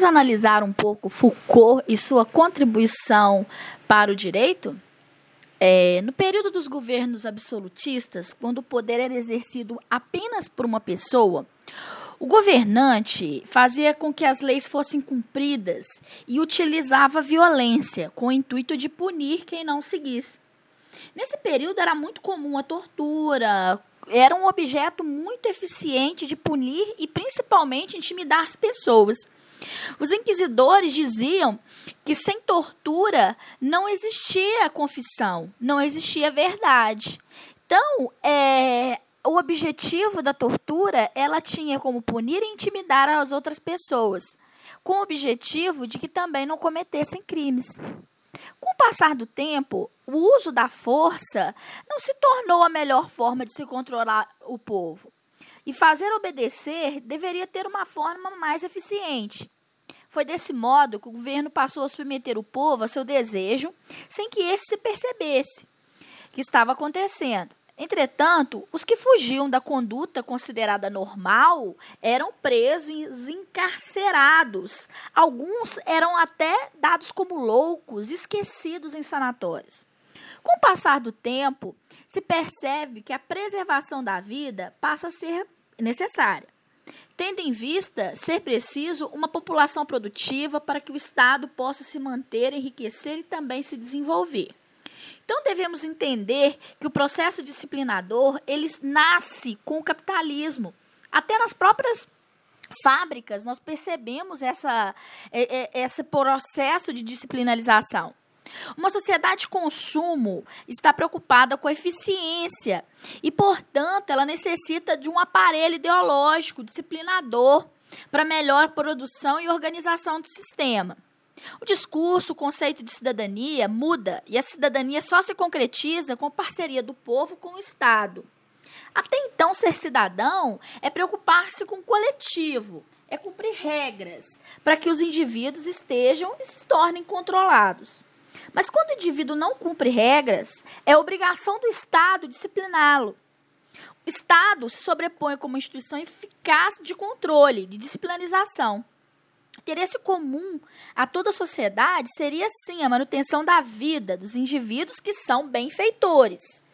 Vamos analisar um pouco Foucault e sua contribuição para o direito? É, no período dos governos absolutistas, quando o poder era exercido apenas por uma pessoa, o governante fazia com que as leis fossem cumpridas e utilizava violência com o intuito de punir quem não seguisse. Nesse período era muito comum a tortura, era um objeto muito eficiente de punir e principalmente intimidar as pessoas. Os inquisidores diziam que sem tortura não existia confissão, não existia verdade. Então, é, o objetivo da tortura, ela tinha como punir e intimidar as outras pessoas, com o objetivo de que também não cometessem crimes. Com o passar do tempo, o uso da força não se tornou a melhor forma de se controlar o povo. E fazer obedecer deveria ter uma forma mais eficiente. Foi desse modo que o governo passou a submeter o povo a seu desejo, sem que esse se percebesse que estava acontecendo. Entretanto, os que fugiam da conduta considerada normal eram presos e encarcerados. Alguns eram até dados como loucos, esquecidos em sanatórios. Com o passar do tempo, se percebe que a preservação da vida passa a ser necessária, tendo em vista ser preciso uma população produtiva para que o Estado possa se manter, enriquecer e também se desenvolver. Então devemos entender que o processo disciplinador ele nasce com o capitalismo. Até nas próprias fábricas nós percebemos essa, é, é, esse processo de disciplinarização. Uma sociedade de consumo está preocupada com eficiência e, portanto, ela necessita de um aparelho ideológico disciplinador para melhor produção e organização do sistema. O discurso, o conceito de cidadania muda e a cidadania só se concretiza com a parceria do povo com o Estado. Até então, ser cidadão é preocupar-se com o coletivo, é cumprir regras para que os indivíduos estejam e se tornem controlados. Mas quando o indivíduo não cumpre regras, é obrigação do Estado discipliná-lo. O Estado se sobrepõe como instituição eficaz de controle, de disciplinarização. Interesse comum a toda a sociedade seria, sim, a manutenção da vida dos indivíduos que são benfeitores.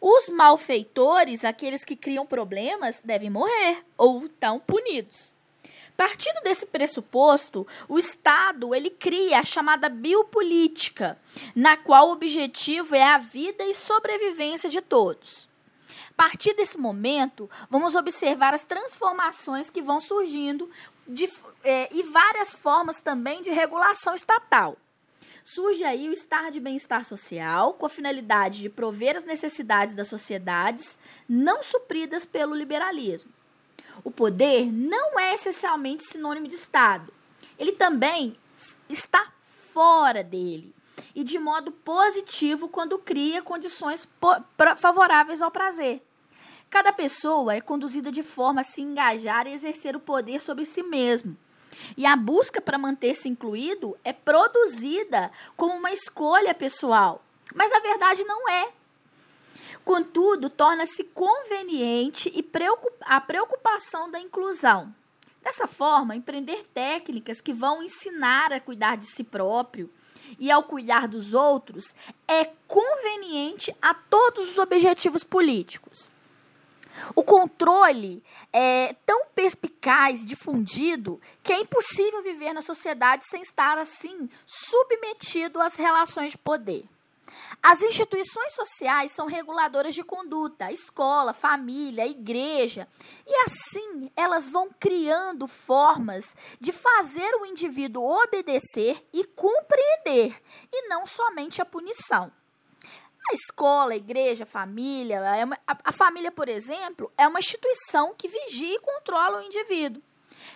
Os malfeitores, aqueles que criam problemas, devem morrer ou estão punidos. Partindo desse pressuposto, o Estado ele cria a chamada biopolítica, na qual o objetivo é a vida e sobrevivência de todos. A partir desse momento, vamos observar as transformações que vão surgindo de, é, e várias formas também de regulação estatal. Surge aí o estar de bem-estar social, com a finalidade de prover as necessidades das sociedades não supridas pelo liberalismo. O poder não é essencialmente sinônimo de Estado. Ele também está fora dele e de modo positivo quando cria condições favoráveis ao prazer. Cada pessoa é conduzida de forma a se engajar e exercer o poder sobre si mesmo. E a busca para manter-se incluído é produzida como uma escolha pessoal. Mas na verdade não é. Contudo, torna-se conveniente e a preocupação da inclusão. Dessa forma, empreender técnicas que vão ensinar a cuidar de si próprio e ao cuidar dos outros é conveniente a todos os objetivos políticos. O controle é tão perspicaz, difundido, que é impossível viver na sociedade sem estar assim submetido às relações de poder. As instituições sociais são reguladoras de conduta, escola, família, igreja, e assim elas vão criando formas de fazer o indivíduo obedecer e compreender, e não somente a punição. A escola, a igreja, a família, é a família, por exemplo, é uma instituição que vigia e controla o indivíduo.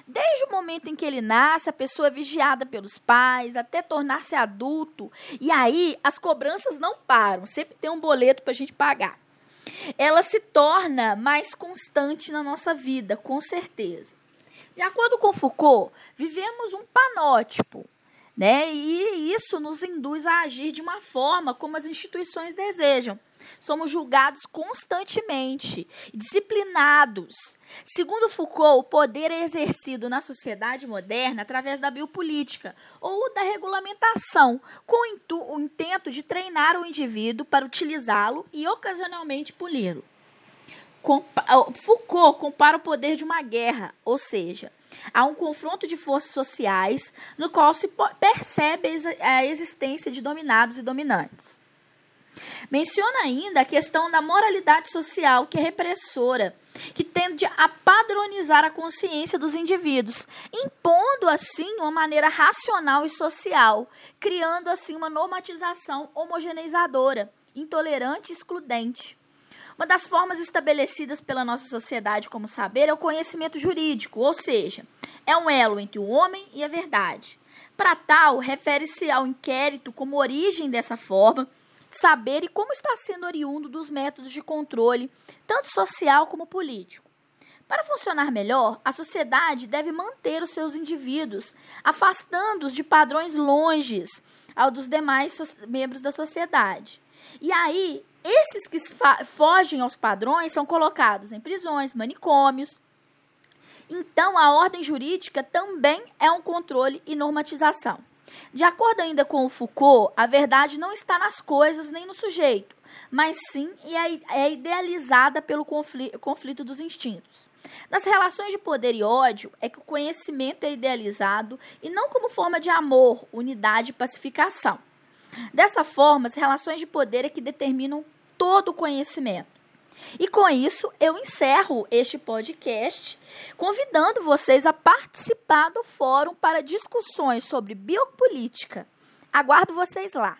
Desde o momento em que ele nasce, a pessoa é vigiada pelos pais até tornar-se adulto. E aí as cobranças não param, sempre tem um boleto para a gente pagar. Ela se torna mais constante na nossa vida, com certeza. De acordo com Foucault, vivemos um panótipo né? E isso nos induz a agir de uma forma como as instituições desejam. Somos julgados constantemente, disciplinados. Segundo Foucault, o poder é exercido na sociedade moderna através da biopolítica ou da regulamentação, com o intento de treinar o indivíduo para utilizá-lo e ocasionalmente puni-lo. Foucault compara o poder de uma guerra, ou seja, há um confronto de forças sociais no qual se percebe a existência de dominados e dominantes. Menciona ainda a questão da moralidade social, que é repressora, que tende a padronizar a consciência dos indivíduos, impondo assim uma maneira racional e social, criando assim uma normatização homogeneizadora, intolerante e excludente. Uma das formas estabelecidas pela nossa sociedade como saber é o conhecimento jurídico, ou seja, é um elo entre o homem e a verdade. Para tal, refere-se ao inquérito como origem dessa forma de saber e como está sendo oriundo dos métodos de controle, tanto social como político. Para funcionar melhor, a sociedade deve manter os seus indivíduos, afastando-os de padrões longes ao dos demais membros da sociedade. E aí, esses que fogem aos padrões são colocados em prisões, manicômios. Então, a ordem jurídica também é um controle e normatização. De acordo ainda com o Foucault, a verdade não está nas coisas nem no sujeito, mas sim é, é idealizada pelo conflito dos instintos. Nas relações de poder e ódio, é que o conhecimento é idealizado e não como forma de amor, unidade e pacificação. Dessa forma, as relações de poder é que determinam todo o conhecimento. E com isso, eu encerro este podcast, convidando vocês a participar do fórum para discussões sobre biopolítica. Aguardo vocês lá.